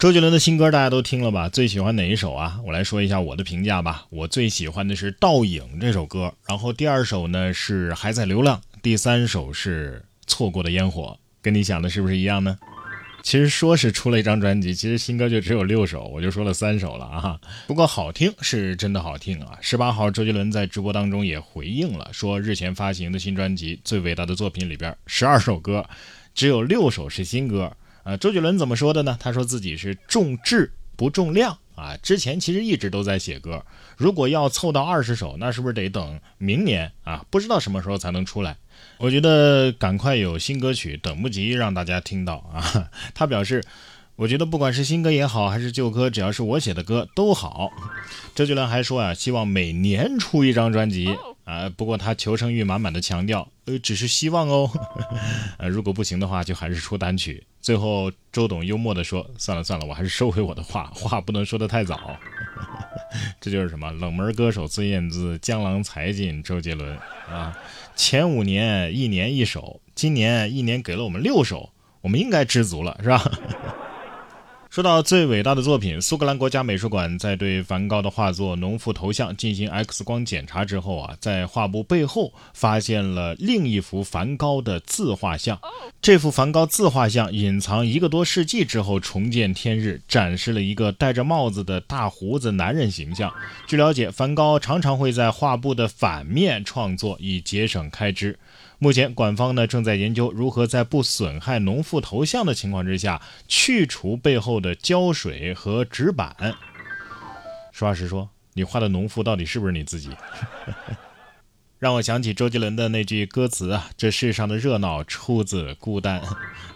周杰伦的新歌大家都听了吧？最喜欢哪一首啊？我来说一下我的评价吧。我最喜欢的是《倒影》这首歌，然后第二首呢是《还在流浪》，第三首是《错过的烟火》。跟你想的是不是一样呢？其实说是出了一张专辑，其实新歌就只有六首，我就说了三首了啊。不过好听是真的好听啊。十八号，周杰伦在直播当中也回应了，说日前发行的新专辑《最伟大的作品》里边，十二首歌，只有六首是新歌。呃，周杰伦怎么说的呢？他说自己是重质不重量啊。之前其实一直都在写歌，如果要凑到二十首，那是不是得等明年啊？不知道什么时候才能出来。我觉得赶快有新歌曲，等不及让大家听到啊。他表示，我觉得不管是新歌也好，还是旧歌，只要是我写的歌都好。周杰伦还说啊，希望每年出一张专辑。啊，不过他求生欲满满的强调，呃，只是希望哦，呃，如果不行的话，就还是出单曲。最后，周董幽默地说：“算了算了，我还是收回我的话，话不能说得太早。”这就是什么冷门歌手孙燕姿，江郎才尽周杰伦啊！前五年一年一首，今年一年给了我们六首，我们应该知足了，是吧？说到最伟大的作品，苏格兰国家美术馆在对梵高的画作《农妇头像》进行 X 光检查之后啊，在画布背后发现了另一幅梵高的自画像。这幅梵高自画像隐藏一个多世纪之后重见天日，展示了一个戴着帽子的大胡子男人形象。据了解，梵高常常会在画布的反面创作，以节省开支。目前，馆方呢正在研究如何在不损害农妇头像的情况之下，去除背后的胶水和纸板。实话实说，你画的农妇到底是不是你自己？让我想起周杰伦的那句歌词啊：“这世上的热闹出自孤单。”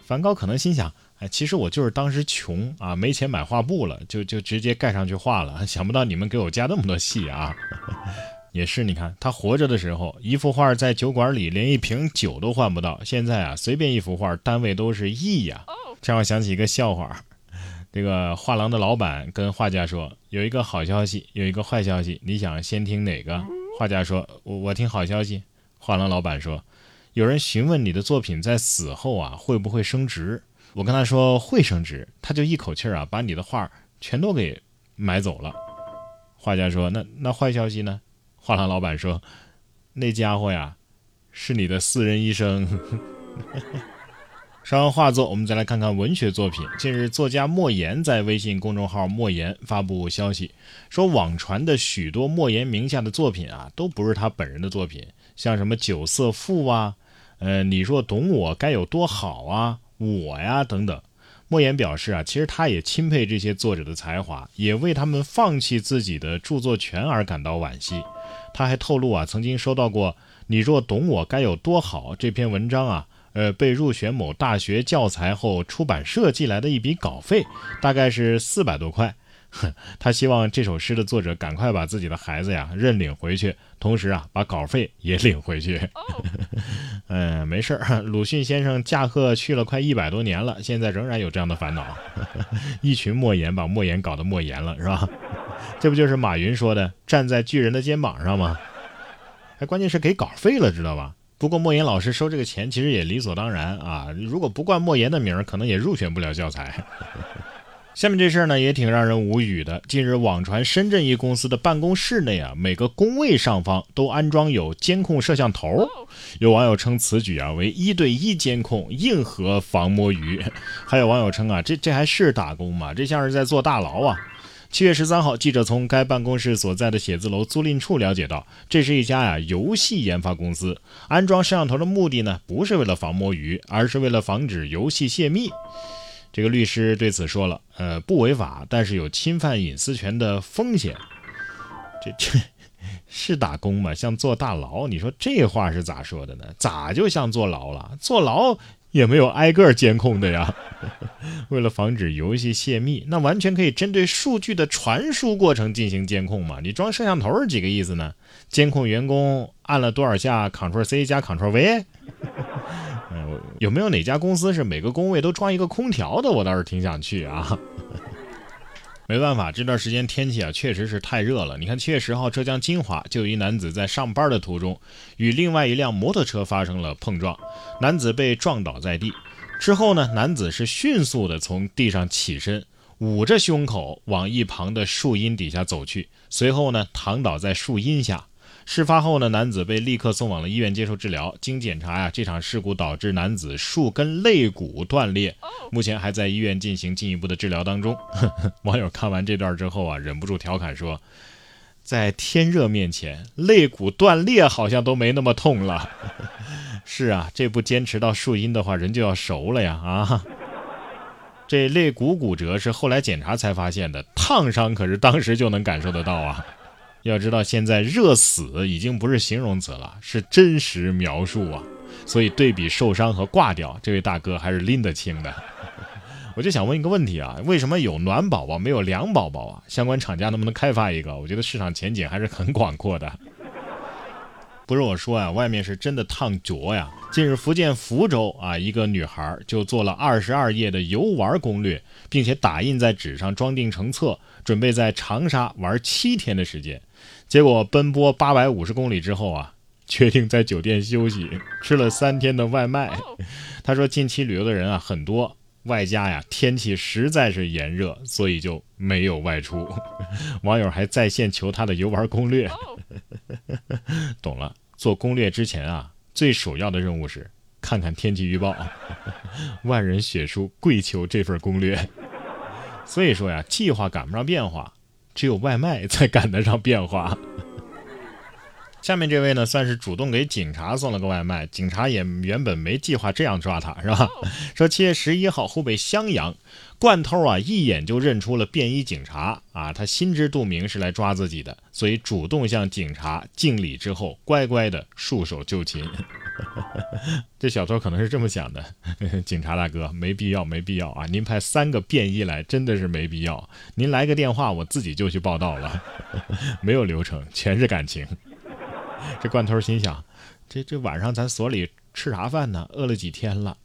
梵高可能心想：“哎，其实我就是当时穷啊，没钱买画布了，就就直接盖上去画了。想不到你们给我加那么多戏啊！”也是，你看他活着的时候，一幅画在酒馆里连一瓶酒都换不到。现在啊，随便一幅画单位都是亿呀。这让我想起一个笑话：这个画廊的老板跟画家说，有一个好消息，有一个坏消息，你想先听哪个？画家说，我我听好消息。画廊老板说，有人询问你的作品在死后啊会不会升值？我跟他说会升值，他就一口气啊把你的画全都给买走了。画家说，那那坏消息呢？画廊老板说：“那家伙呀，是你的私人医生。”说完画作，我们再来看看文学作品。近日，作家莫言在微信公众号“莫言”发布消息，说网传的许多莫言名下的作品啊，都不是他本人的作品，像什么《九色赋》啊，呃，你若懂我该有多好啊，我呀等等。莫言表示啊，其实他也钦佩这些作者的才华，也为他们放弃自己的著作权而感到惋惜。他还透露啊，曾经收到过《你若懂我该有多好》这篇文章啊，呃，被入选某大学教材后，出版社寄来的一笔稿费，大概是四百多块。他希望这首诗的作者赶快把自己的孩子呀 认领回去，同时啊，把稿费也领回去。嗯，没事儿，鲁迅先生驾鹤去了快一百多年了，现在仍然有这样的烦恼。一群莫言把莫言搞得莫言了，是吧？这不就是马云说的“站在巨人的肩膀上”吗？哎关键是给稿费了，知道吧？不过莫言老师收这个钱其实也理所当然啊。如果不冠莫言的名儿，可能也入选不了教材。下面这事儿呢也挺让人无语的。近日网传深圳一公司的办公室内啊，每个工位上方都安装有监控摄像头。有网友称此举啊为一对一监控，硬核防摸鱼。还有网友称啊，这这还是打工吗？这像是在坐大牢啊！七月十三号，记者从该办公室所在的写字楼租赁处了解到，这是一家呀游戏研发公司。安装摄像头的目的呢，不是为了防摸鱼，而是为了防止游戏泄密。这个律师对此说了，呃，不违法，但是有侵犯隐私权的风险。这这是打工吗？像坐大牢？你说这话是咋说的呢？咋就像坐牢了？坐牢？也没有挨个监控的呀。为了防止游戏泄密，那完全可以针对数据的传输过程进行监控嘛？你装摄像头是几个意思呢？监控员工按了多少下 Ctrl C 加 Ctrl V？有没有哪家公司是每个工位都装一个空调的？我倒是挺想去啊。没办法，这段时间天气啊，确实是太热了。你看，七月十号，浙江金华就有一男子在上班的途中，与另外一辆摩托车发生了碰撞，男子被撞倒在地。之后呢，男子是迅速的从地上起身，捂着胸口往一旁的树荫底下走去，随后呢躺倒在树荫下。事发后呢，男子被立刻送往了医院接受治疗。经检查呀，这场事故导致男子数根肋骨断裂，目前还在医院进行进一步的治疗当中。网友看完这段之后啊，忍不住调侃说：“在天热面前，肋骨断裂好像都没那么痛了。”是啊，这不坚持到树荫的话，人就要熟了呀！啊，这肋骨骨折是后来检查才发现的，烫伤可是当时就能感受得到啊。要知道，现在热死已经不是形容词了，是真实描述啊！所以对比受伤和挂掉，这位大哥还是拎得清的。我就想问一个问题啊，为什么有暖宝宝没有凉宝宝啊？相关厂家能不能开发一个？我觉得市场前景还是很广阔的。不是我说啊，外面是真的烫脚呀！近日，福建福州啊，一个女孩就做了二十二页的游玩攻略，并且打印在纸上装订成册，准备在长沙玩七天的时间。结果奔波八百五十公里之后啊，决定在酒店休息，吃了三天的外卖。他说，近期旅游的人啊很多，外加呀天气实在是炎热，所以就没有外出。网友还在线求他的游玩攻略。懂了，做攻略之前啊，最首要的任务是看看天气预报。万人血书跪求这份攻略。所以说呀，计划赶不上变化，只有外卖才赶得上变化。下面这位呢，算是主动给警察送了个外卖。警察也原本没计划这样抓他，是吧？说七月十一号，湖北襄阳，惯偷啊，一眼就认出了便衣警察啊，他心知肚明是来抓自己的，所以主动向警察敬礼之后，乖乖的束手就擒。这小偷可能是这么想的：警察大哥，没必要，没必要啊！您派三个便衣来，真的是没必要。您来个电话，我自己就去报道了，没有流程，全是感情。这罐头心想：这这晚上咱所里吃啥饭呢？饿了几天了，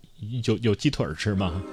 有有鸡腿吃吗？